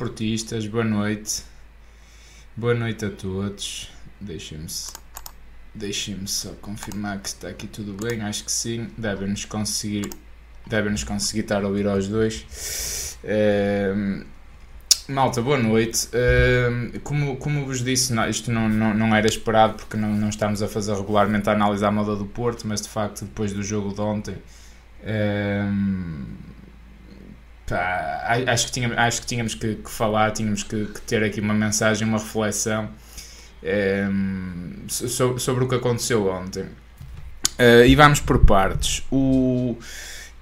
Portistas, boa noite. Boa noite a todos. Deixem-me deixem só confirmar que está aqui tudo bem. Acho que sim. Devem-nos conseguir, devem -nos conseguir estar a ouvir aos dois. Uh, malta, boa noite. Uh, como, como vos disse, isto não, não, não era esperado porque não, não estamos a fazer regularmente a análise à moda do Porto, mas de facto, depois do jogo de ontem. Uh, Pá, acho que tínhamos, acho que, tínhamos que, que falar, tínhamos que, que, ter aqui uma mensagem, uma reflexão um, ehm, sobre, sobre, o que aconteceu ontem. Uh, e vamos por partes. O,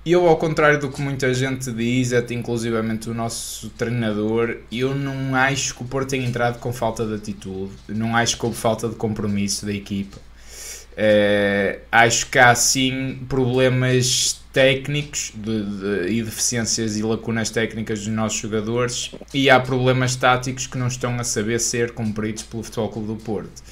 eu, ao contrário do que muita gente diz, até inclusivamente o nosso treinador, eu não acho que o Porto tenha entrado com falta de atitude, não acho que houve falta de compromisso da equipa. Uh, acho que há sim problemas técnicos de, de, e deficiências e lacunas técnicas dos nossos jogadores e há problemas táticos que não estão a saber ser cumpridos pelo Futebol Clube do Porto.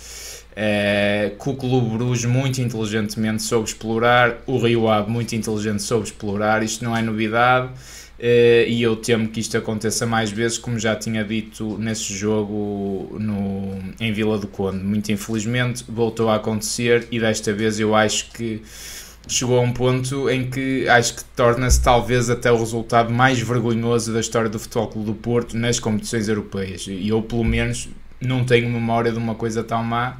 É, que o Clube Bruges muito inteligentemente soube explorar, o Rio Ave muito inteligente soube explorar, isto não é novidade é, e eu temo que isto aconteça mais vezes, como já tinha dito nesse jogo no, em Vila do Conde. Muito infelizmente voltou a acontecer e desta vez eu acho que chegou a um ponto em que acho que torna-se talvez até o resultado mais vergonhoso da história do Futebol Clube do Porto nas competições europeias. E eu, pelo menos, não tenho memória de uma coisa tão má.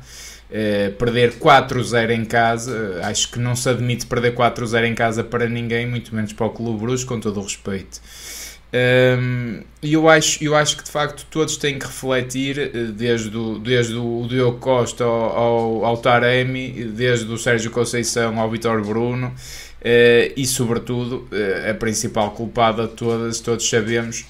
Uh, perder 4-0 em casa, acho que não se admite perder 4-0 em casa para ninguém, muito menos para o Clube Bruges, com todo o respeito. Um, e eu acho, eu acho que de facto todos têm que refletir, eh, desde o, desde o Diogo Costa ao, ao, Taremi, desde o Sérgio Conceição ao Vitor Bruno, uh, e sobretudo uh, a principal culpada de todas, todos sabemos,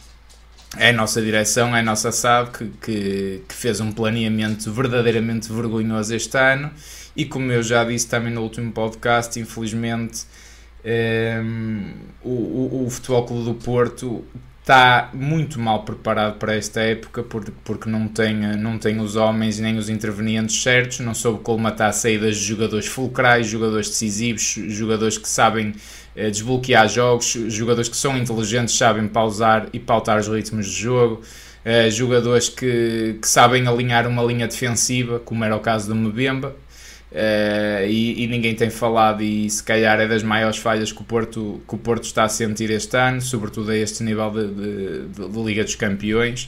é a nossa direção, é a nossa SAD que, que, que fez um planeamento verdadeiramente vergonhoso este ano. E como eu já disse também no último podcast, infelizmente um, ehm, o, o, o Futebol Clube do Porto está muito mal preparado para esta época porque, não, tem, não tem os homens nem os intervenientes certos, não soube colmatar saídas de jogadores fulcrais, jogadores decisivos, jogadores que sabem eh, desbloquear jogos, jogadores que são inteligentes, sabem pausar e pautar os ritmos de jogo, eh, jogadores que, que sabem alinhar uma linha defensiva, como era o caso do Mbemba, Uh, e, e, ninguém tem falado e se calhar é das maiores falhas que o Porto, que o Porto está a sentir este ano, sobretudo a este nível de, de, de, Liga dos Campeões.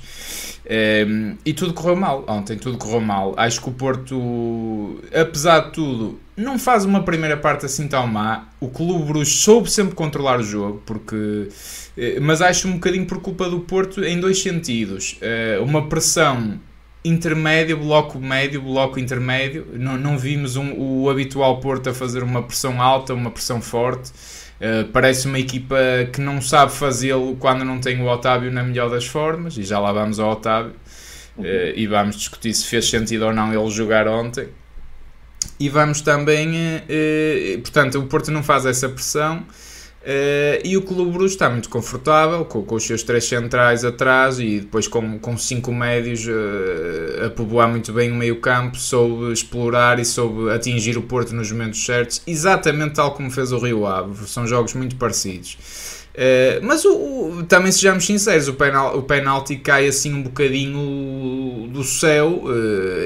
Uh, e tudo correu mal, ontem tudo correu mal. Acho que o Porto apesar de tudo não faz uma primeira parte assim tão má. O Clube Bruges soube sempre controlar o jogo porque uh, mas acho um bocadinho por culpa do Porto em dois sentidos. Uma pressão intermédio, bloco médio, bloco intermédio. Não, não vimos um, o habitual Porto a fazer uma pressão alta, uma pressão forte. Uh, parece uma equipa que não sabe fazê-lo quando não tem o Otávio na melhor das formas, e já lá vamos ao Otávio. Uh, e vamos discutir se fez sentido ou não ele jogar ontem. E vamos também, uh, portanto, o Porto não faz essa pressão. Uh, e o Clube Bruges está muito confortável com, com, os seus três centrais atrás e depois com, com cinco médios uh, a povoar muito bem o meio campo, soube explorar e soube atingir o Porto nos momentos certos, exatamente tal como fez o Rio Ave. São jogos muito parecidos. Uh, mas o, o, também sejamos sinceros, o, penal, o penalti cai assim um bocadinho do céu.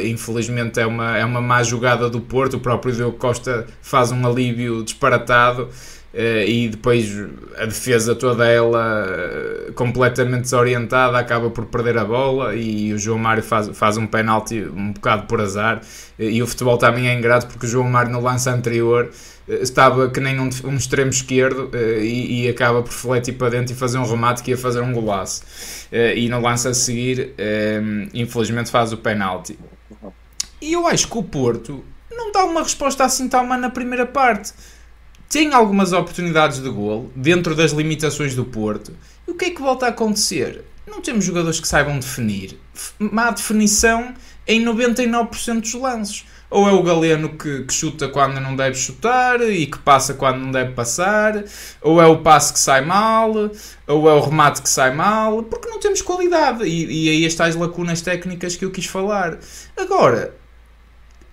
Infelizmente é uma, é uma má jogada do Porto. O próprio Diogo Costa faz um alívio disparatado. Uh, e depois a defesa toda ela uh, completamente desorientada acaba por perder a bola e o João Mário faz, faz um penalti um bocado por azar. E o futebol também é ingrato porque o João Mário no lance anterior estava que nem um, um extremo esquerdo e, e, acaba por fletir para dentro e fazer um remate que ia fazer um golaço. E no lance a seguir infelizmente faz o penalti. E eu acho que o Porto não dá uma resposta assim tão má na primeira parte tem algumas oportunidades de golo dentro das limitações do Porto. E o que é que volta a acontecer? Não temos jogadores que saibam definir. Má definição em 99% dos lances. Ou é o Galeno que, que, chuta quando não deve chutar e que passa quando não deve passar, ou é o passe que sai mal, ou é o remate que sai mal, porque não temos qualidade. E, e aí estas lacunas técnicas que eu quis falar. Agora,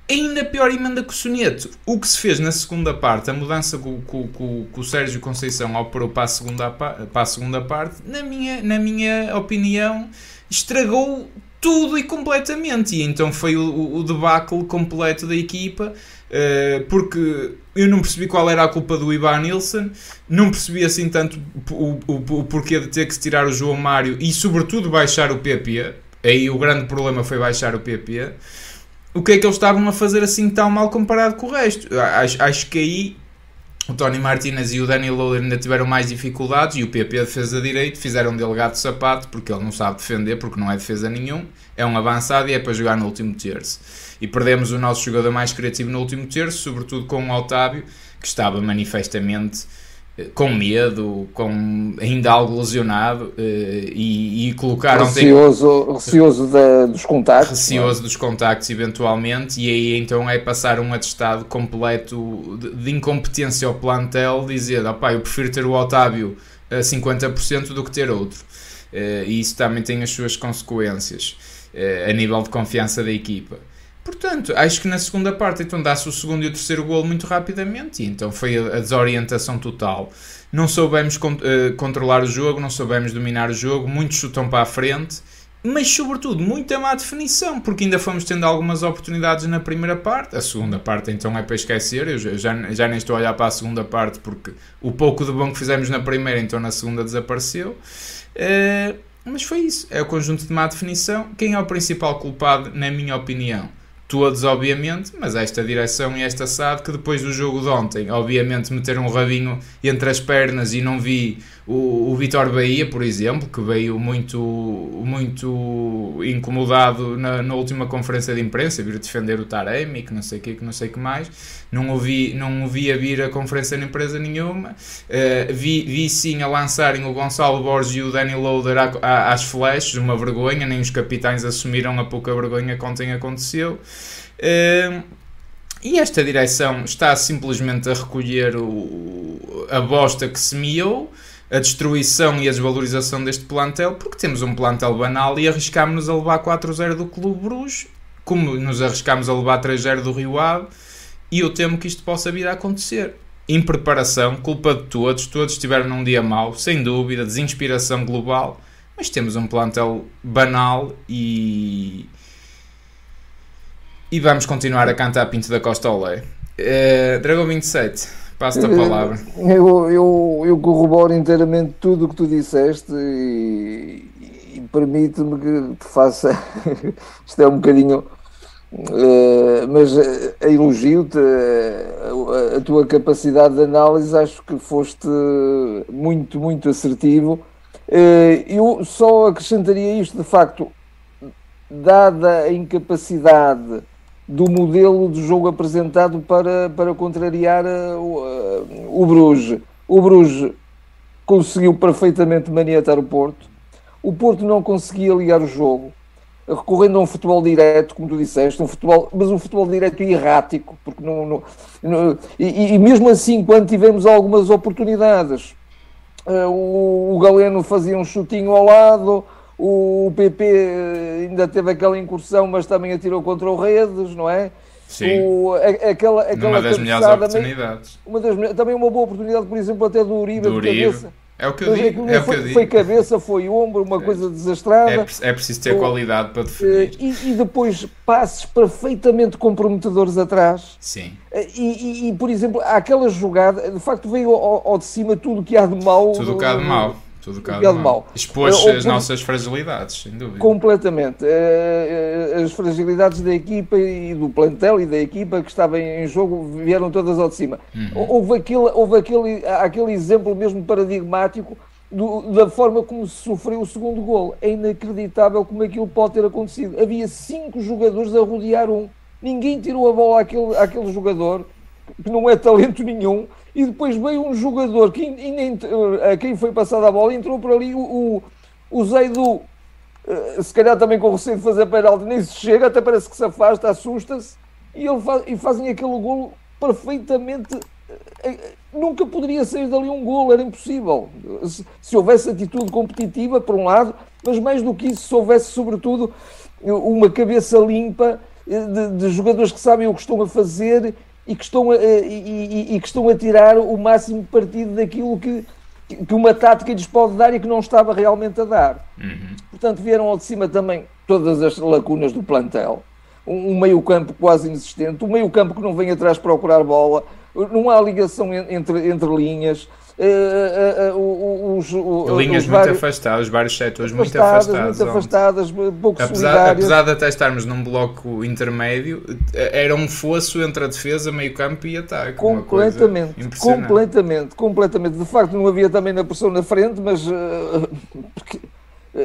ainda pior emenda que o soneto. O que se fez na segunda parte, a mudança que o Sérgio Conceição operou para a segunda, para a segunda parte, na minha, na minha opinião, estragou tudo e completamente. E então foi o, o debacle completo da equipa, uh, porque eu não percebi qual era a culpa do Ivan Nilsson, não percebi assim tanto o, o, o porquê de ter que tirar o João Mário e, sobretudo, baixar o PP. Aí o grande problema foi baixar o PP o que é que eles estavam a fazer assim tão mal comparado com o resto? Acho, acho que aí o Tony Martinez e o Danny Loader ainda tiveram mais dificuldades e o PP defesa direito fizeram dele gato de sapato porque ele não sabe defender, porque não é defesa nenhum, é um avançado e é para jogar no último terço. E perdemos o nosso jogador mais criativo no último terço, sobretudo com o Otávio, que estava manifestamente com medo, com ainda algo lesionado eh, e, e colocaram receoso da, dos contactos receoso é? dos contactos eventualmente e aí então é passar um atestado completo de, de incompetência ao plantel dizer, opá, eu prefiro ter o Otávio a 50% do que ter outro eh, e isso também tem as suas consequências eh, a nível de confiança da equipa Portanto, acho que na segunda parte então dá-se o segundo e o terceiro golo muito rapidamente e então foi a, desorientação total. Não soubemos con uh, controlar o jogo, não soubemos dominar o jogo, muitos chutam para a frente, mas sobretudo muita má definição, porque ainda fomos tendo algumas oportunidades na primeira parte. A segunda parte então é para esquecer, eu já, já nem estou a olhar para a segunda parte porque o pouco de bom que fizemos na primeira então na segunda desapareceu. Uh, mas foi isso, é o conjunto de má definição. Quem é o principal culpado, na minha opinião? Todos, obviamente, mas esta direção e esta SAD que depois do jogo de ontem, obviamente, meteram um rabinho entre as pernas e não vi o, o Vitor Bahia, por exemplo, que veio muito, muito incomodado na, na última conferência de imprensa, vir defender o Taremi, que não sei o que, que não sei que mais. Não ouvi, não ouvi a vir a conferência de empresa nenhuma. Uh, vi, vi sim a lançarem o Gonçalo Borges e o Danny Loader às flashes, uma vergonha, nem os capitães assumiram a pouca vergonha que ontem aconteceu. Uh, e esta direção está simplesmente a recolher o, a bosta que semeou a destruição e a desvalorização deste plantel, porque temos um plantel banal e arriscámos-nos a levar 4-0 do Clube Bruges, como nos arriscámos a levar 3-0 do Rio Ave, e eu temo que isto possa vir a acontecer. Impreparação, culpa de todos, todos estiveram num dia mau, sem dúvida, desinspiração global, mas temos um plantel banal e. E vamos continuar a cantar Pinto da Costa Olé. Uh, Dragão 27, Passo-te a palavra. Eu, eu, eu corroboro inteiramente tudo o que tu disseste e, e permite-me que te faça. Isto é um bocadinho. Uh, mas uh, elogio-te uh, a, a, tua capacidade de análise, acho que foste muito, muito assertivo. eu só acrescentaria isto, de facto, dada a incapacidade do modelo de jogo apresentado para, para contrariar uh, o, uh, o Bruges. O Bruges conseguiu perfeitamente maniatar o Porto. O Porto não conseguia ligar o jogo, recorrendo a um futebol direto, como tu disseste, um futebol, mas um futebol direto errático, porque não, não, não e, e, mesmo assim, quando tivemos algumas oportunidades, uh, o, o Galeno fazia um chutinho ao lado, o PP eh, ainda teve aquela incursão, mas também atirou contra o Redes, não é? Sim. O, aquela, aquela uma das melhores oportunidades. Uma das, também uma boa oportunidade, por exemplo, até do Uribe, do Uribe. cabeça. É o que eu digo. É foi, eu foi, cabeça, foi ombro, uma é, coisa desastrada. É, é preciso ter qualidade para definir. Eh, e, e, depois passes perfeitamente comprometedores atrás. Sim. Eh, e, e, e, por exemplo, aquela jogada, de facto veio ao, ao de cima tudo o que há de mal. Tudo o que há de mal tudo cá de mal. Expôs as nossas fragilidades, sem dúvida. Completamente. Eh, eh, as fragilidades da equipa e do plantel e da equipa que estava em jogo vieram todas ao de cima. Uhum. Houve, aquele, houve aquele, aquele exemplo mesmo paradigmático do, da forma como se sofreu o segundo gol. É inacreditável como aquilo pode ter acontecido. Havia cinco jogadores a rodear um. Ninguém tirou a bola àquele, àquele jogador, que não é talento nenhum, e depois veio um jogador que ainda, a quem foi passada a bola entrou por ali o, o, o Zeidu, eh, se calhar também com receio de fazer penalti, nem se chega, até parece que se afasta, assusta-se e, ele faz, e fazem aquele golo perfeitamente. Eh, eh, nunca poderia sair dali um golo, era impossível. Se, se houvesse atitude competitiva, por um lado, mas mais do que isso, se houvesse, sobretudo, uma cabeça limpa de, de, jogadores que sabem o que estão a fazer e que estão a, e, e, e que estão a tirar o máximo partido daquilo que, que uma tática lhes pode dar e que não estava realmente a dar. Uhum. Portanto, vieram ao de cima também todas as lacunas do plantel. Um, um meio-campo quase inexistente, um meio-campo que não vem atrás procurar bola, não há ligação entre, entre linhas. Uh, uh, uh, os, linhas os muito vários, afastadas, vários setores muito afastados. Muito afastadas, pouco apesar, apesar de até estarmos num bloco intermédio, era um fosso entre a defesa, meio campo e ataque. Completamente, completamente, completamente. De facto, não havia também na pressão na frente, mas porque,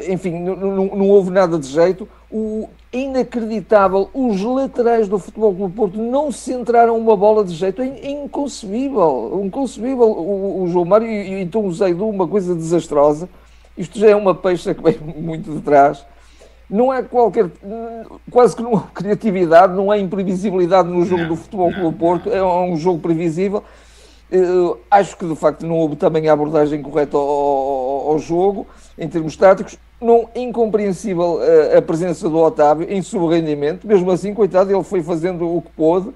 enfim, não, não, não houve nada de jeito. O, inacreditável. Os laterais do Futebol Clube Porto não centraram uma bola de jeito. É inconcebível. Inconcebível. O, o João Mário e, então o Zaidu, uma coisa desastrosa. Isto já é uma peixe que vem muito de trás. Não é qualquer. Quase que não há criatividade, não há imprevisibilidade no jogo do Futebol Clube Porto. É um jogo previsível. Uh, acho que de facto não houve também a abordagem correta ao, ao, ao jogo em termos táticos não incompreensível a, eh, a presença do Otávio em rendimento mesmo assim, coitado, ele foi fazendo o que pôde.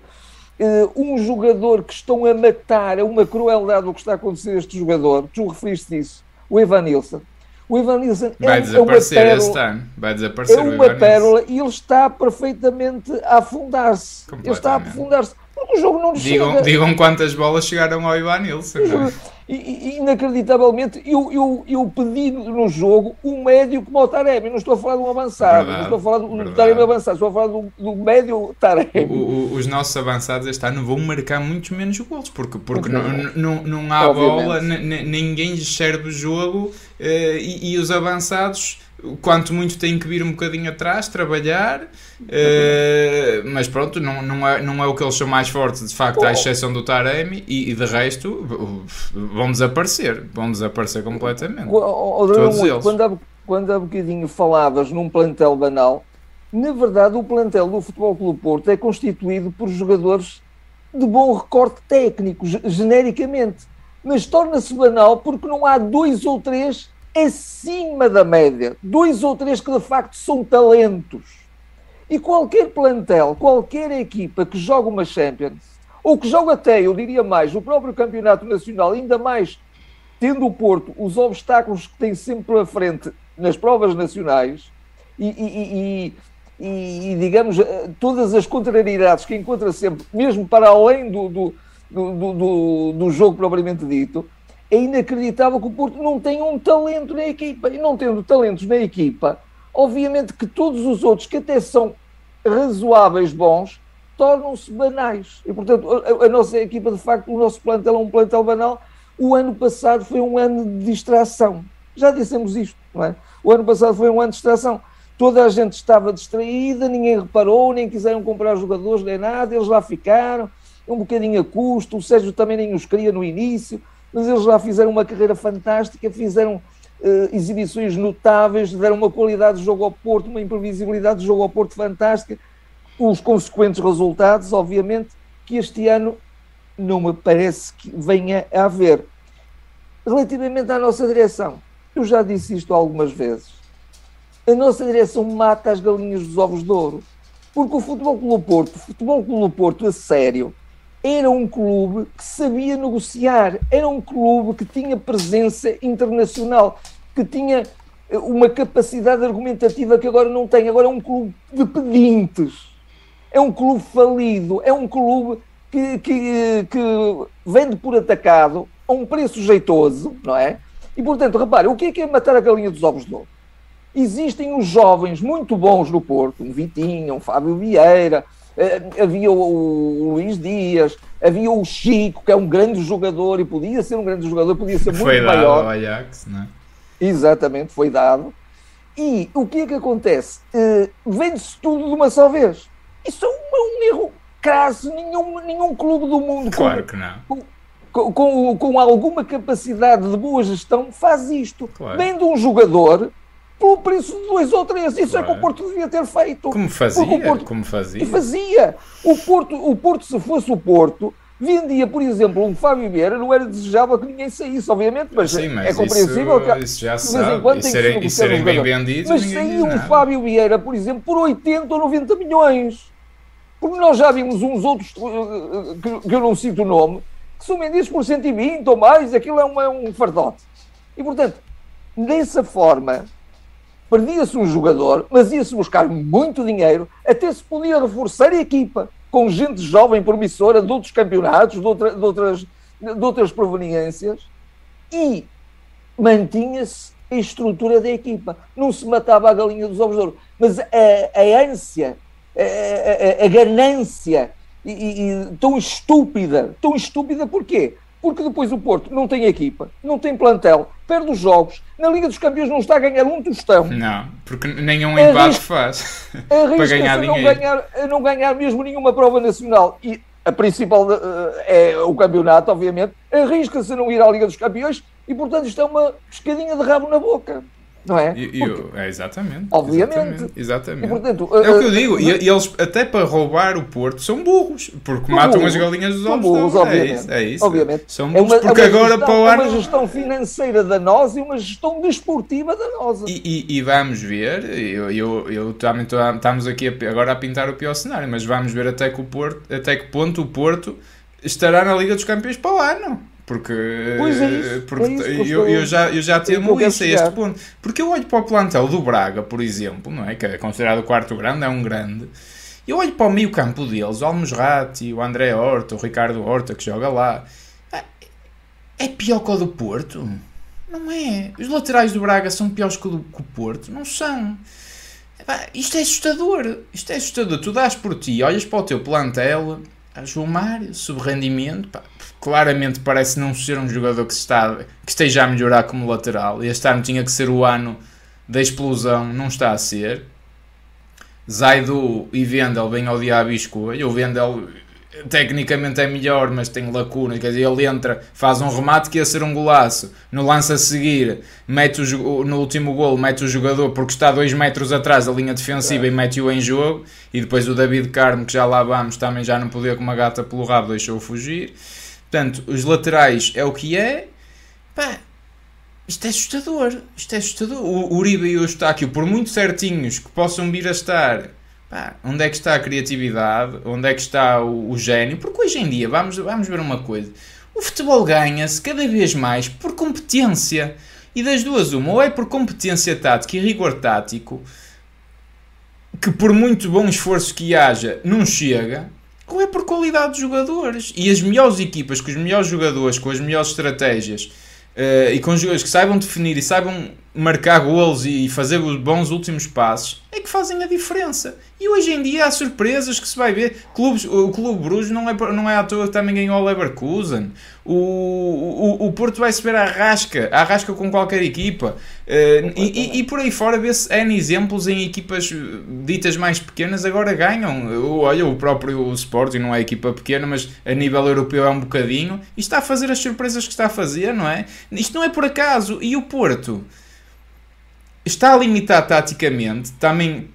Uh, um jogador que estão a matar, é uma crueldade o que está a acontecer a este jogador, tu referiste isso, o Evan Nilsson. O Evan Nilsson é, vai desaparecer é uma pérola, ano. Vai desaparecer é uma pérola e ele está perfeitamente a afundar-se. Ele está a afundar-se. Porque o jogo não digam, chega. Digam quantas bolas chegaram ao Ivan Nilsson. É? E, inacreditavelmente, eu, eu, eu pedi no jogo um médio como o Taremi. Não estou a falar de um avançado, verdade, não estou a falar do, do Taremi avançado, estou a falar do, do médio Taremi. O, o, os nossos avançados este ano vão marcar muitos menos gols, porque, porque não, não, não há Obviamente. bola, ninguém serve o jogo uh, e, e os avançados quanto muito tem que vir um bocadinho atrás, trabalhar, uh, mas pronto, não, não, é, não é o que eles são mais fortes, de facto, à exceção do Taremi, e, e de resto vão desaparecer, vão desaparecer completamente. O, Todos eles. Quando, há, quando há bocadinho falavas num plantel banal, na verdade o plantel do Futebol Clube Porto é constituído por jogadores de bom recorte técnico, genericamente, mas torna-se banal porque não há dois ou três acima da média, dois ou três que de facto são talentos. E qualquer plantel, qualquer equipa que joga uma Champions, ou que joga até, eu diria mais, o próprio Campeonato Nacional, ainda mais tendo o Porto os obstáculos que tem sempre pela frente nas provas nacionais e, e, e, e, digamos, eh, todas as contrariedades que encontra sempre, mesmo para além do, do, do, do, do jogo propriamente dito, é inacreditável que o Porto não tenha um talento na equipa. E não tendo talentos na equipa, obviamente que todos os outros, que até são razoáveis bons, tornam-se banais. E, portanto, a, a, nossa equipa, de facto, o nosso plantel é um plantel banal. O ano passado foi um ano de distração. Já dissemos isto, não é? O ano passado foi um ano de distração. Toda a gente estava distraída, ninguém reparou, nem quiseram comprar jogadores nem nada, eles lá ficaram, um bocadinho a custo. O Sérgio também nem os queria no início mas eles já fizeram uma carreira fantástica, fizeram uh, exibições notáveis, deram uma qualidade de jogo ao Porto, uma imprevisibilidade de jogo ao Porto fantástica, os consequentes resultados, obviamente, que este ano não me parece que venha a haver. Relativamente à nossa direção, eu já disse isto algumas vezes, a nossa direção mata as galinhas dos ovos de ouro, porque o Futebol Clube Porto, o Futebol Clube Porto a sério, era um clube que sabia negociar, era um clube que tinha presença internacional, que tinha eh, uma capacidade argumentativa que agora não tem. Agora é um clube de pedintes, é um clube falido, é um clube que, que, que vende por atacado a um preço jeitoso, não é? E portanto, repare, o que é que é matar a galinha dos ovos de ouro? Existem os jovens muito bons no Porto, um Vitinho, um Fábio Vieira, havia o Luís Dias, havia o Chico, que é um grande jogador e podia ser um grande jogador, podia ser muito foi maior. Foi dado ao Ajax, não é? Exatamente, foi dado. E o que é que acontece? Uh, Vende-se tudo de uma só vez. Isso é um, um erro crasso. Nenhum, nenhum clube do mundo claro com, que não. Com, com, com, alguma capacidade de boa gestão faz isto. Claro. Vende um jogador pelo preço de dois ou três. Isso claro. é que o Porto devia ter feito. Como fazia? Porto, como fazia? E fazia. O Porto, o Porto, se fosse o Porto, vendia, por exemplo, um Fábio Vieira, não era desejável que ninguém saísse, obviamente, mas, Sim, mas é compreensível isso, que isso já de vez em quando tem serem, que serem bem vendidos. Mas saiu um Fábio Vieira, por exemplo, por 80 ou 90 milhões. Porque nós já vimos uns outros, que, que eu não cito o nome, que são vendidos por 120 ou mais, aquilo é, uma, é um fardote. E, portanto, dessa forma, perdia-se um jogador, mas ia-se buscar muito dinheiro, até se podia reforçar a equipa com gente jovem, promissora, de outros campeonatos, de, outra, de outras, de outras proveniências, e mantinha-se a estrutura da equipa. Não se matava a galinha dos ovos de ouro, mas a, a ânsia, a, a, a ganância e, e, tão estúpida, tão estúpida porquê? Porque depois o Porto não tem equipa, não tem plantel, perde os jogos, na Liga dos Campeões não está a ganhar um tostão. Não, porque nenhum empate faz para ganhar dinheiro. Não ganhar, não ganhar mesmo nenhuma prova nacional. E a principal uh, é o campeonato, obviamente, arrisca-se a não ir à Liga dos Campeões e, portanto, isto é uma pescadinha de rabo na boca não é? E, é exatamente. Obviamente. Exatamente. exatamente. E, portanto, é o que eu digo. Uh, e, eles, até para roubar o Porto, são burros. Porque matam burros, as galinhas dos ovos. Burros, é obviamente. É isso, é isso. Obviamente. São burros é uma, porque é agora gestão, para o ano. É uma gestão financeira da nós e uma gestão desportiva da nós. E, e, vamos ver. Eu, eu, eu também tô, estamos aqui a, agora a pintar o pior cenário, mas vamos ver até que, o Porto, até que ponto o Porto estará na Liga dos Campeões para o ano. Porque, pois é isso, porque é isso, eu, eu, já, eu já temo isso a este ponto. Porque eu olho para o plantel do Braga, por exemplo, não é? que é considerado o quarto grande, é um grande. Eu olho para o meio campo deles, o Almosrati, o André Horta, o Ricardo Horta, que joga lá. É, é pior que o do Porto? Não é. Os laterais do Braga são piores que o, do, que o Porto? Não são. Isto é assustador. Isto é assustador. Tu dás por ti, olhas para o teu plantel, a João Mário, sub-rendimento, pá, claramente parece não ser um jogador que, está, que esteja a melhorar como lateral. Este ano tinha que ser o ano da explosão, não está a ser. Zaidu e Vendel bem ao diabo e escolha. O Vendel tecnicamente é melhor, mas tem lacunas. Quer dizer, ele entra, faz um remate que ia ser um golaço. No lance a seguir, mete o, no último gol, mete o jogador porque está 2 metros atrás da linha defensiva é. e mete-o em jogo. E depois o David Carmo, que já lá vamos, também já não podia com uma gata pelo rabo, deixou-o fugir. Portanto, os laterais é o que é. Pá, isto é assustador. Isto é assustador. O Uribe e o Eustáquio, por muito certinhos que possam vir a estar, pá, onde é que está a criatividade? Onde é que está o, o gênio? Porque hoje em dia, vamos, vamos ver uma coisa: o futebol ganha-se cada vez mais por competência. E das duas, uma, ou é por competência tática e rigor tático, que por muito bom esforço que haja, não chega, ou é por qualidade de jogadores. E as melhores equipas, com os melhores jogadores, com as melhores estratégias uh, e com jogadores que saibam definir e saibam marcar golos e fazer os bons últimos passos, é que fazem a diferença. E hoje em dia há surpresas que se vai ver. Clubes, o Clube Bruges não é, não é à toa que também ganhou o Leverkusen. O, o, o Porto vai se ver a rasca, a rasca com qualquer equipa. Uh, e, e, e, por aí fora vê-se N exemplos em equipas ditas mais pequenas agora ganham. Olha, o próprio Sporting não é equipa pequena, mas a nível europeu é um bocadinho. E está a fazer as surpresas que está a fazer, não é? Isto não é por acaso. E o Porto está a limitar taticamente, também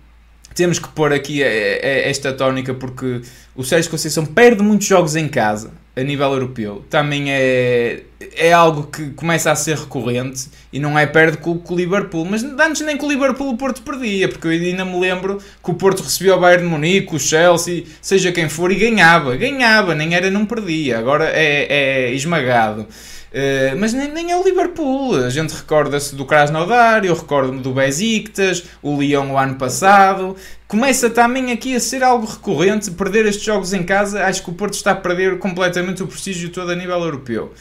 temos que pôr aqui esta tónica porque o Sérgio Conceição perde muitos jogos em casa a nível europeu. Também é, é algo que começa a ser recorrente e não é perde com, com o Liverpool. Mas antes nem com o Liverpool o Porto perdia, porque eu ainda me lembro que o Porto recebia o Bayern de Munique, o Chelsea, seja quem for, e ganhava. Ganhava, nem era não perdia. Agora é, é esmagado. Uh, mas nem, nem, é o Liverpool. A gente recorda-se do Krasnodar, eu recordo-me do Besiktas, o Lyon o ano passado. Começa também aqui a ser algo recorrente perder estes jogos em casa. Acho que o Porto está a perder completamente o prestígio todo a nível europeu.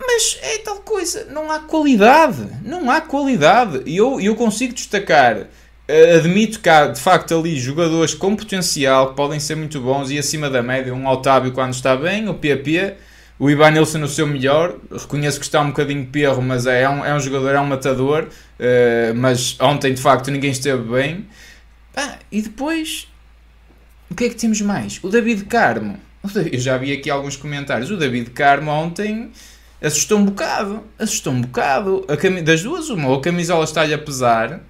Mas é tal coisa, não há qualidade. Não há qualidade. E eu, eu consigo destacar. Uh, admito que há de facto ali jogadores com potencial que podem ser muito bons e acima da média. Um Otávio quando está bem, o PP o Ivanilson no seu melhor, reconheço que está um bocadinho perro, mas é, é um, é um jogador, é um matador. Uh, mas ontem de facto ninguém esteve bem. Ah, e depois, o que é que temos mais? O David Carmo. Eu já vi aqui alguns comentários. O David Carmo ontem assustou um bocado. Assustou um bocado. Cam... Das duas, uma, ou a camisola está-lhe a pesar,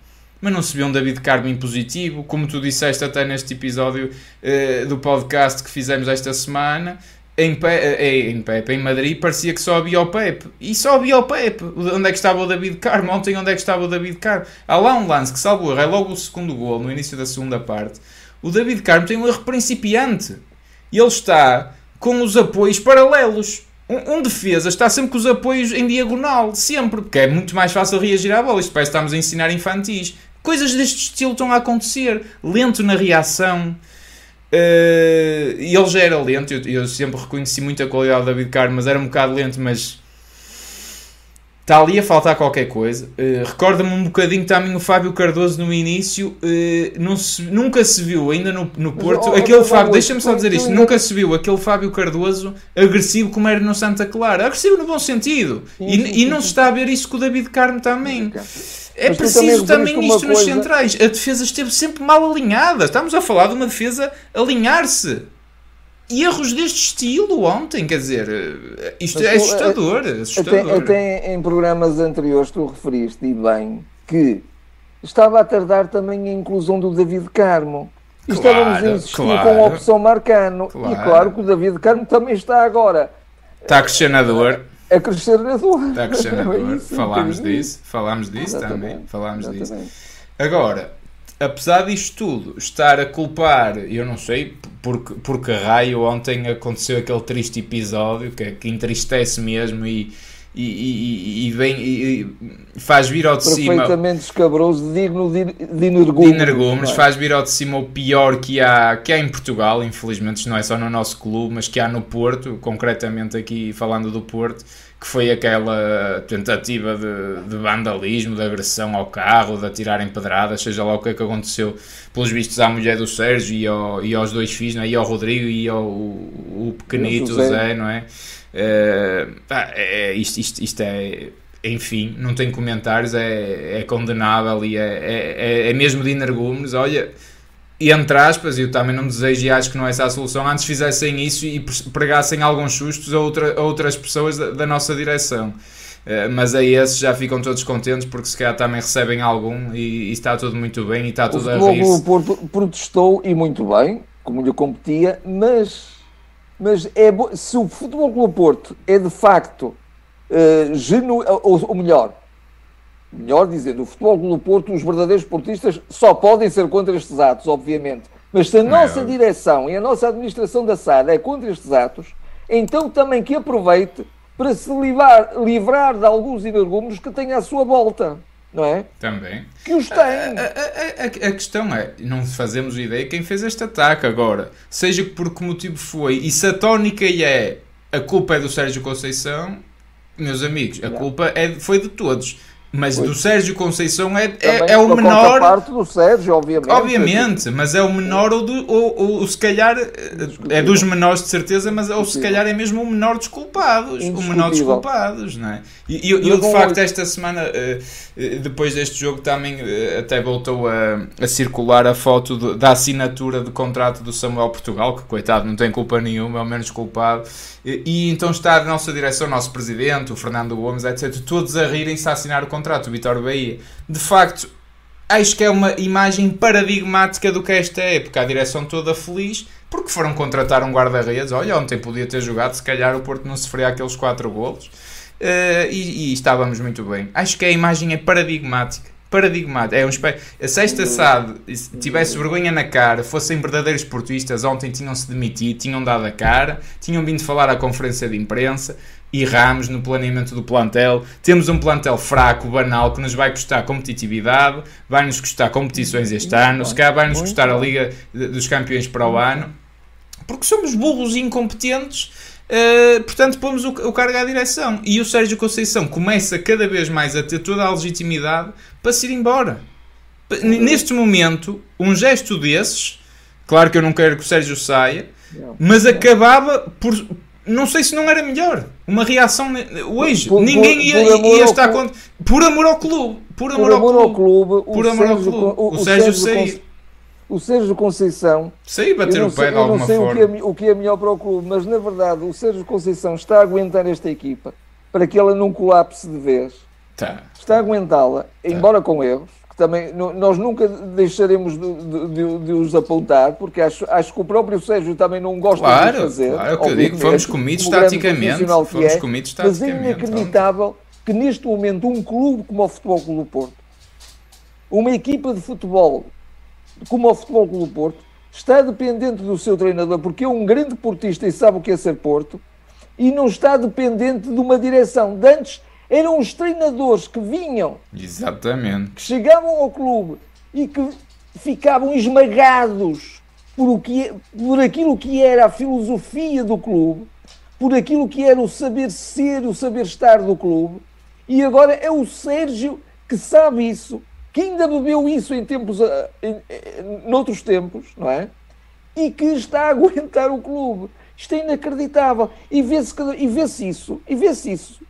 mas não se viu um David Carmo impositivo, como tu disseste até neste episódio uh, do podcast que fizemos esta semana em, Pe eh, em Pepe, em Madrid, parecia que só havia o Pepe. E só havia o Pepe. Onde é que estava o David Carmo? Ontem, onde é que estava o David Carmo? Há lá um lance que salvo é logo o segundo gol, no início da segunda parte. O David Carmo tem um erro principiante. E ele está com os apoios paralelos. Um, um, defesa está sempre com os apoios em diagonal, sempre, porque é muito mais fácil reagir à bola. Isto parece que estamos a ensinar infantis. Coisas deste estilo estão a acontecer. Lento na reação. Uh, ele já era lento. Eu, eu, sempre reconheci muito a qualidade do David Carmo, mas era um bocado lento. Mas Está ali a faltar qualquer coisa. Uh, Recorda-me um bocadinho também o Fábio Cardoso no início. Uh, se, nunca se viu, ainda no, no Porto, Mas, aquele Fábio, deixa-me só dizer isto, nunca se viu aquele Fábio Cardoso agressivo como era no Santa Clara. Agressivo no bom sentido. Sim, e, sim, e não se está a ver isso com o David Carmo também. É Mas preciso também, também isto nos coisa... centrais. A defesa esteve sempre mal alinhada. Estamos a falar de uma defesa alinhar-se erros deste estilo ontem, quer dizer, isto Mas, é assustador. Até, assustador. até em programas anteriores tu referiste e bem que estava a tardar também a inclusão do David Carmo. E claro, estávamos a insistir claro, com a opção Marcano. Claro. E claro que o David Carmo também está agora. Está a crescer na dor. A crescer na dor. Está a crescer na dor. É falámos disso, falámos disso Exatamente. também. Falámos Exatamente. disso. Agora, apesar disto tudo, estar a culpar, eu não sei, porque, porque raio ontem aconteceu aquele triste episódio que, que entristece mesmo e, e, e, e, vem, e faz vir ao de cima. Perfeitamente escabroso, digno de, de energúmenos. De energúmenos, é? faz vir ao de cima o pior que há, que há em Portugal, infelizmente, isto não é só no nosso clube, mas que há no Porto, concretamente aqui falando do Porto que foi aquela tentativa de, de, vandalismo, de agressão ao carro, de atirarem pedradas, seja lá o que é que aconteceu, pelos vistos à mulher do Sérgio e, ao, e aos dois filhos, é? e ao Rodrigo e ao o, o pequenito José. Zé, não é? Uh, é isto, isto, isto é enfim, não tem comentários, é, é condenável e é, é, é mesmo de energúmenos. Olha, entre aspas, eu também não desejo e acho que não é essa a solução, antes fizessem isso e pregassem alguns sustos a, outra, a outras pessoas da, da nossa direção. Uh, mas aí esses já ficam todos contentes porque se calhar também recebem algum e, e está tudo muito bem e está tudo o a rir. O Porto protestou e muito bem, como lhe competia, mas, mas é se o Futebol Clube Porto é de facto uh, genu ou, ou melhor, melhor dizendo, o Futebol Clube Porto, os verdadeiros portistas só podem ser contra estes atos, obviamente. Mas se a nossa direção e a nossa administração da SAD é contra estes atos, então também que aproveite para se livrar, livrar de alguns energúmenos que tem à sua volta. Não é? Também. Que os tem. A, a, a, a, questão é, não fazemos ideia quem fez este ataque agora. Seja por que motivo foi. E se a tónica é a culpa é do Sérgio Conceição, meus amigos, a culpa é, foi de todos. Mas pois. do Sérgio Conceição é, é, é, o menor. parte do Sérgio, obviamente. Obviamente, mas é o menor ou, do, ou, ou se calhar é dos menores de certeza, mas ou se calhar é mesmo o menor dos culpados. O menor dos culpados, não é? E eu, eu de facto, esta semana, eh, eh, depois deste jogo, também eh, até voltou a, a circular a foto de, da assinatura de contrato do Samuel Portugal, que coitado, não tem culpa nenhuma, é o menos culpado. E, e então está a nossa direção, o nosso presidente, o Fernando Gomes, etc., todos a rirem-se a assinar o contrato, o Vitor Bahia. De facto, acho que é uma imagem paradigmática do que é esta época. A direção toda feliz porque foram contratar um guarda-redes. Olha, ontem podia ter jogado, se calhar o Porto não sofria aqueles 4 golos. Uh, e, e, estávamos muito bem. Acho que a imagem é paradigmática. Paradigmática. É um espe... Se esta SAD tivesse vergonha na cara, fossem verdadeiros portistas, ontem tinham-se demitido, tinham dado a cara, tinham vindo falar à conferência de imprensa, erramos no planeamento do plantel. Temos um plantel fraco, banal, que nos vai custar competitividade, vai nos custar competições este ano, se calhar vai nos custar a Liga dos Campeões para o ano, porque somos burros e incompetentes Uh, portanto, pomos o, o cargo à direção. E o Sérgio Conceição começa cada vez mais a ter toda a legitimidade para se ir embora. Neste momento, um gesto desses, claro que eu não quero que o Sérgio saia, mas acabava por. Não sei se não era melhor. Uma reação hoje. Por, Ninguém ia, ia estar contra. Por amor ao clube. Por amor, por amor ao clube. Ao clube por amor ao clube. O, o, Sérgio, Sérgio sair o Sérgio Conceição. Sim, bater o pé de alguma forma. Eu não sei o que, é, o que é melhor para o clube, mas na verdade o Sérgio Conceição está a aguentar esta equipa para que ela não colapse de vez. Tá. Está a aguentá-la, tá. embora com erros, também nós nunca deixaremos de, de, de, os apontar, porque acho, acho que o próprio Sérgio também não gosta claro, de fazer. Claro, que eu digo, fomos comidos taticamente. Fomos é, comidos taticamente. Mas é inacreditável que neste momento um clube como o Futebol Clube Porto, uma equipa de futebol como o Futebol Clube Porto, está dependente do seu treinador, porque é um grande portista e sabe o que é ser Porto, e não está dependente de uma direção. De antes eram os treinadores que vinham, Exatamente. que chegavam ao clube e que ficavam esmagados por, o que, por aquilo que era a filosofia do clube, por aquilo que era o saber ser, o saber estar do clube, e agora é o Sérgio que sabe isso, que ainda bebeu isso em tempos, ah, em, em, noutros tempos, não é? E que está a aguentar o clube. Isto é inacreditável. E vê-se vê isso, e vê-se isso,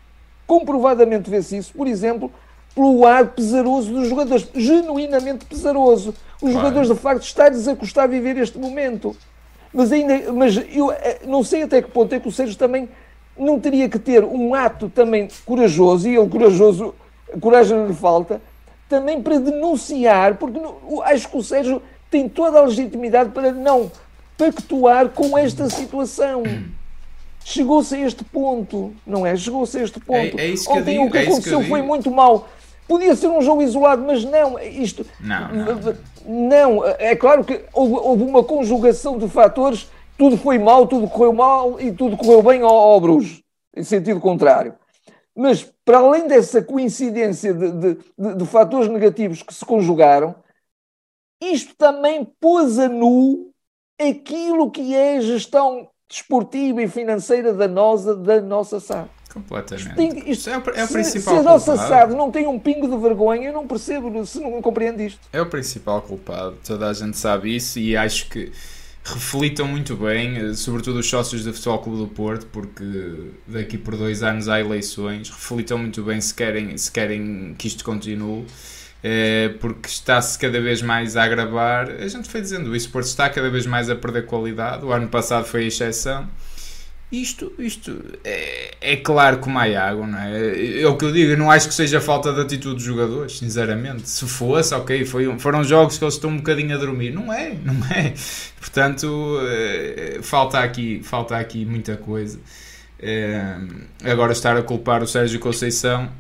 comprovadamente vê-se isso, por exemplo, pelo ar pesaroso dos jogadores, genuinamente pesaroso. Os claro. jogadores, de facto, estão-lhes a custar viver este momento. Mas ainda, mas eu eh, não sei até que ponto é que o Sérgio também não teria que ter um ato também corajoso, e ele corajoso, coragem lhe falta, também para denunciar, porque acho que o Sérgio tem toda a legitimidade para não pactuar com esta situação. Chegou-se a este ponto, não é? Chegou-se a este ponto. É, é isso que Ontem digo, o que é aconteceu que foi muito mal. Podia ser um jogo isolado, mas não, isto. Não, não. não é claro que houve, houve, uma conjugação de fatores, tudo foi mal, tudo correu mal e tudo correu bem ao, ao Bruges, em sentido contrário. Mas, para além dessa coincidência de, de, de, de fatores negativos que se conjugaram, isto também pôs a nu aquilo que é a gestão desportiva e financeira da nossa, da nossa SAD. Completamente. Tem, isto, é o, é o se, principal se a nossa culpado. SAD não tem um pingo de vergonha, eu não percebo, se não compreendo isto. É o principal culpado, toda a gente sabe isso e acho que reflitam muito bem, eh, sobretudo os sócios do Futebol Clube do Porto, porque daqui por dois anos há eleições, reflitam muito bem se querem, se querem que isto continue. É, porque está-se cada vez mais a agravar. A gente foi dizendo o Porto está cada vez mais a perder qualidade. O ano passado foi a exceção. Isto, isto é, é claro como há água, não é? É o que eu digo, eu não acho que seja falta de atitude dos jogadores, sinceramente. Se fosse, ok, foi, foram jogos que eles estão um bocadinho a dormir. Não é, não é. Portanto, é, falta, aqui, falta aqui muita coisa. É, agora estar a culpar o Sérgio Conceição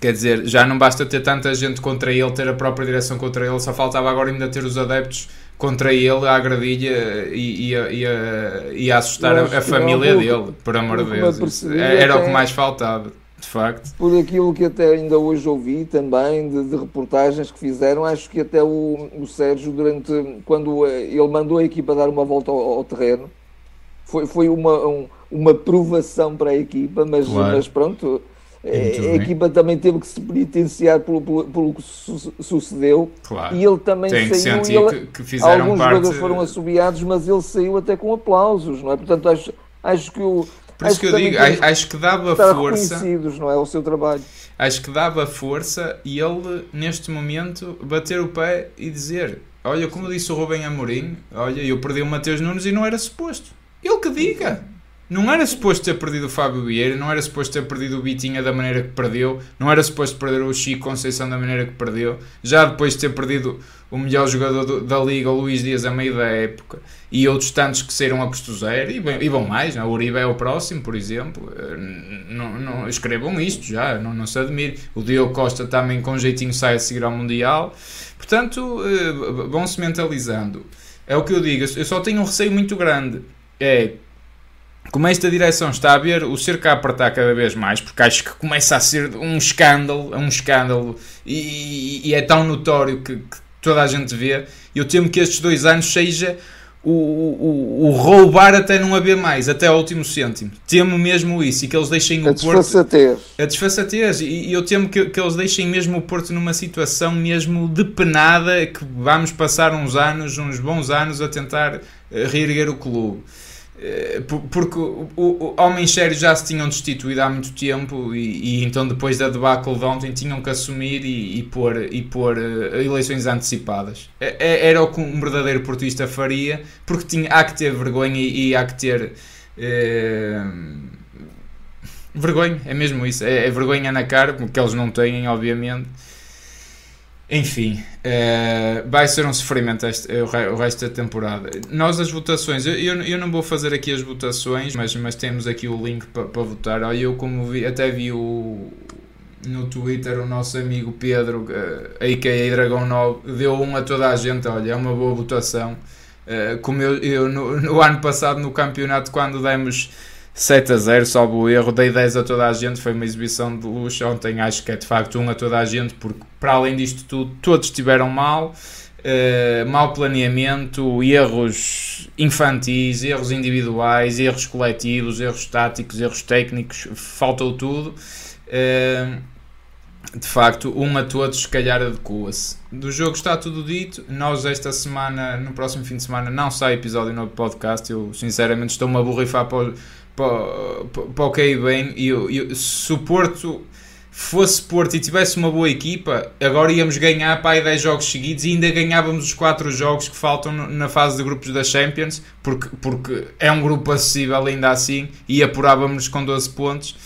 Quer dizer, já não basta ter tanta gente contra ele, ter a própria direção contra ele, só faltava agora ainda ter os adeptos contra ele a agredir e, e, e, a, e a assustar a, a, família dele, por amor de Deus. Era o que mais faltava, de facto. Por aquilo que até ainda hoje ouvi também, de, de reportagens que fizeram, acho que até o, o Sérgio, durante quando ele mandou a equipa dar uma volta ao, ao terreno, foi, foi uma, um, uma provação para a equipa, mas, claro. mas pronto a equipa também teve que se penitenciar pelo, pelo, pelo que su sucedeu claro. e ele também Tem saiu. Que ele, que, que fizeram alguns parte... jogadores foram assobiados, mas ele saiu até com aplausos, não é? Portanto, acho, acho que o. Por isso que eu digo, acho que dava força. não é? O seu trabalho. Acho que dava força e ele, neste momento, bater o pé e dizer: Olha, como disse o Rubem Amorim, olha, eu perdi o Mateus Nunes e não era suposto. Ele que diga. Não era suposto ter perdido o Fábio Vieira, não era suposto ter perdido o Bitinha da maneira que perdeu, não era suposto perder o Chico Conceição da maneira que perdeu, já depois de ter perdido o melhor jogador do, da Liga, o Luís Dias, a meio da época, e outros tantos que saíram a custo zero, e, e vão mais, não? É? o Uribe é o próximo, por exemplo, eh, não, não escrevam isto já, não, não se admire. O Diogo Costa também com jeitinho sai a seguir ao Mundial, portanto, eh, vão-se mentalizando. É o que eu digo, eu só tenho um receio muito grande, é como esta direção está a ver o cerco a apertar cada vez mais, porque acho que começa a ser um escândalo, um escândalo, e, e é tão notório que, que, toda a gente vê. Eu temo que estes dois anos seja o, o, o, roubar até não haver mais, até ao último cêntimo. Temo mesmo isso, e que eles deixem a o desfaçatez. Porto... A desfaçatez. E eu temo que, que eles deixem mesmo o Porto numa situação mesmo depenada, que vamos passar uns anos, uns bons anos, a tentar eh, reerguer o clube. Eh, porque o, o, homens sérios já se tinham destituído há muito tempo e, e então depois da debacle de ontem tinham que assumir e, e pôr, e pôr uh, eleições antecipadas. É, era o que um verdadeiro portuista faria, porque tinha, há que ter vergonha e, e há que ter uh, vergonha, é mesmo isso, é, é vergonha na cara, porque eles não têm, obviamente. Enfim, uh, vai ser um sofrimento este, o resto da temporada. Nós, as votações, eu, eu, não vou fazer aqui as votações, mas, mas temos aqui o link para pa votar. Eu, como vi, até vi o, no Twitter o nosso amigo Pedro, uh, a.k.a. Dragão 9, deu um a toda a gente. Olha, é uma boa votação. Como eu, eu no, no, ano passado no campeonato, quando demos 7 a 0, salvo o erro, dei 10 a toda a gente, foi uma exibição de luxo. Ontem acho que é de facto 1 a toda a gente, porque para além disto tudo, todos estiveram mal. Uh, mau planeamento, erros infantis, erros individuais, erros coletivos, erros táticos, erros técnicos, faltou tudo. Uh, de facto, um a todos, se calhar, adequa-se. Do jogo está tudo dito. Nós, esta semana, no próximo fim de semana, não sai episódio novo podcast. Eu, sinceramente, estou-me a borrifar para, para, para, o que é bem. E eu, eu, se o Porto fosse Porto e tivesse uma boa equipa, agora íamos ganhar para aí 10 jogos seguidos e ainda ganhávamos os 4 jogos que faltam na fase de grupos da Champions, porque, porque é um grupo acessível ainda assim, e apurávamos com 12 pontos.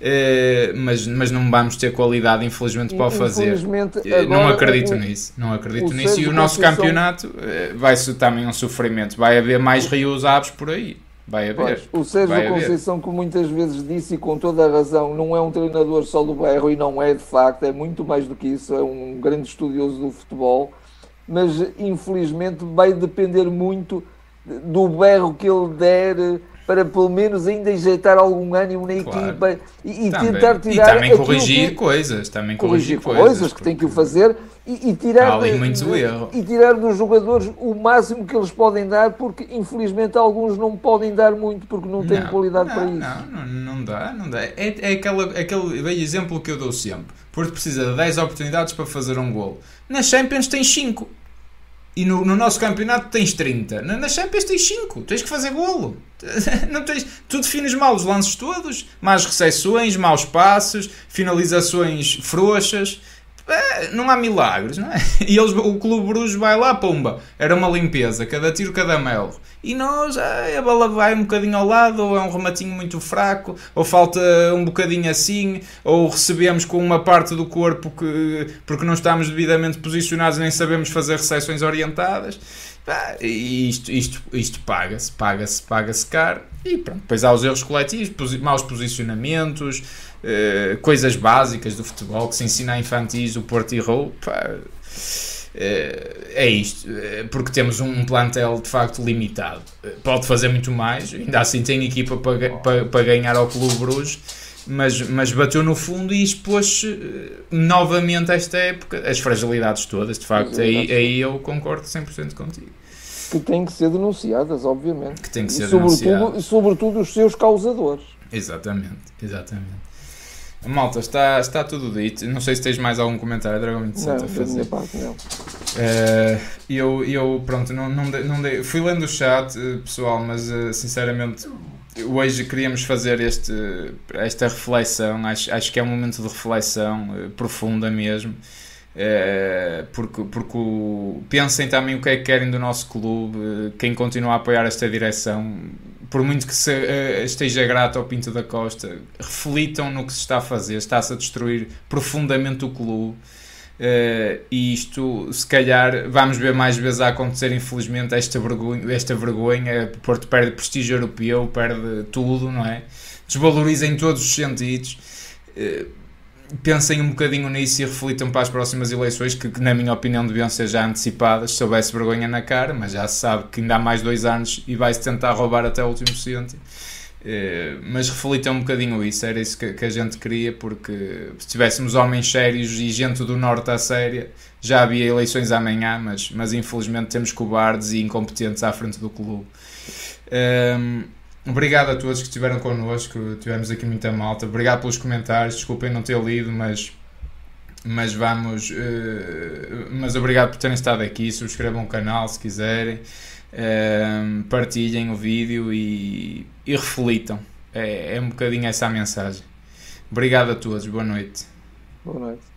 Uh, mas, mas não vamos ter qualidade, infelizmente, para o fazer. Uh, não acredito o, nisso. Não acredito nisso. E o nosso campeonato uh, vai ser também um sofrimento. Vai haver mais rios aves por aí. Vai haver. Pois, o Sérgio Conceição, que muitas vezes disse, e com toda a razão, não é um treinador só do bairro e não é de facto, é muito mais do que isso, é um grande estudioso do futebol, mas infelizmente vai depender muito do berro que ele der para pelo menos ainda injetar algum ânimo na claro. equipa e, e tentar tirar. E também corrigir que, coisas, também corrigir, corrigir coisas, coisas que tem que o fazer e, e tirar de, e tirar dos jogadores o máximo que eles podem dar, porque infelizmente alguns não podem dar muito porque não têm não, qualidade não, para isso. Não, não, não dá, não dá. É, é aquela, aquele velho exemplo que eu dou sempre. Porto precisa de 10 oportunidades para fazer um gol. Na Champions tem 5. E no, no, nosso campeonato tens 30. Na, na Champions tens 5. Tens que fazer golo. Não tens, tu defines mal os lances todos. Más recepções, maus passos, finalizações frouxas. É, não há milagres, não é? E eles, o Clube Bruges vai lá, pumba, era uma limpeza, cada tiro, cada mel. E nós, a bola vai um bocadinho ao lado, ou é um rematinho muito fraco, ou falta um bocadinho assim, ou recebemos com uma parte do corpo que, porque não estamos devidamente posicionados, nem sabemos fazer recepções orientadas. E isto, isto, isto paga-se, paga-se, paga-se caro. E pronto, depois há os erros coletivos, maus posicionamentos, eh, coisas básicas do futebol que se ensina a infantis, o Porto errou. Pá, eh, é isto, eh, porque temos um plantel de facto limitado. Pode fazer muito mais, ainda assim tem equipa para, para, para ganhar ao Clube Bruges, mas, mas bateu no fundo e expôs novamente esta época as fragilidades todas. De facto, aí, aí eu concordo 100% contigo. Que têm que ser denunciadas, obviamente. Que têm que ser e sobretudo, denunciadas. E sobretudo os seus causadores. Exatamente, exatamente. Malta, está, está tudo dito. Não sei se tens mais algum comentário, Dragão 27 não, a fazer. Parte, não. Uh, eu, eu, pronto, não, não, dei, não dei, fui lendo o chat, eh, pessoal, mas uh, sinceramente hoje queríamos fazer este, esta reflexão. Acho, acho que é um momento de reflexão uh, profunda mesmo. Porque, porque o, pensem também o que é que querem do nosso clube, quem continua a apoiar esta direção por muito que se, uh, esteja grato ao Pinto da Costa, reflitam no que se está a fazer, está-se a destruir profundamente o clube. Uh, e isto, se calhar, vamos ver mais vezes a acontecer, infelizmente, esta vergonha, esta vergonha. Porto perde prestígio europeu, perde tudo, não é? Desvaloriza em todos os sentidos. Uh, pensem um bocadinho nisso e reflitam para as próximas eleições, que, que, na minha opinião deviam ser já antecipadas, se houvesse vergonha na cara, mas já se sabe que ainda há mais dois anos e vai-se tentar roubar até o último cêntimo. Eh, mas reflitam um bocadinho isso, era isso que, que, a gente queria, porque se tivéssemos homens sérios e gente do Norte à séria, já havia eleições amanhã, mas, mas infelizmente temos cobardes e incompetentes à frente do clube. Um, Obrigado a todos que estiveram connosco, tivemos aqui muita malta. Obrigado pelos comentários, desculpem não ter lido, mas, mas vamos. Uh, mas obrigado por terem estado aqui. Subscrevam o canal se quiserem, uh, partilhem o vídeo e, e reflitam. É, é um bocadinho essa a mensagem. Obrigado a todos, boa noite. Boa noite.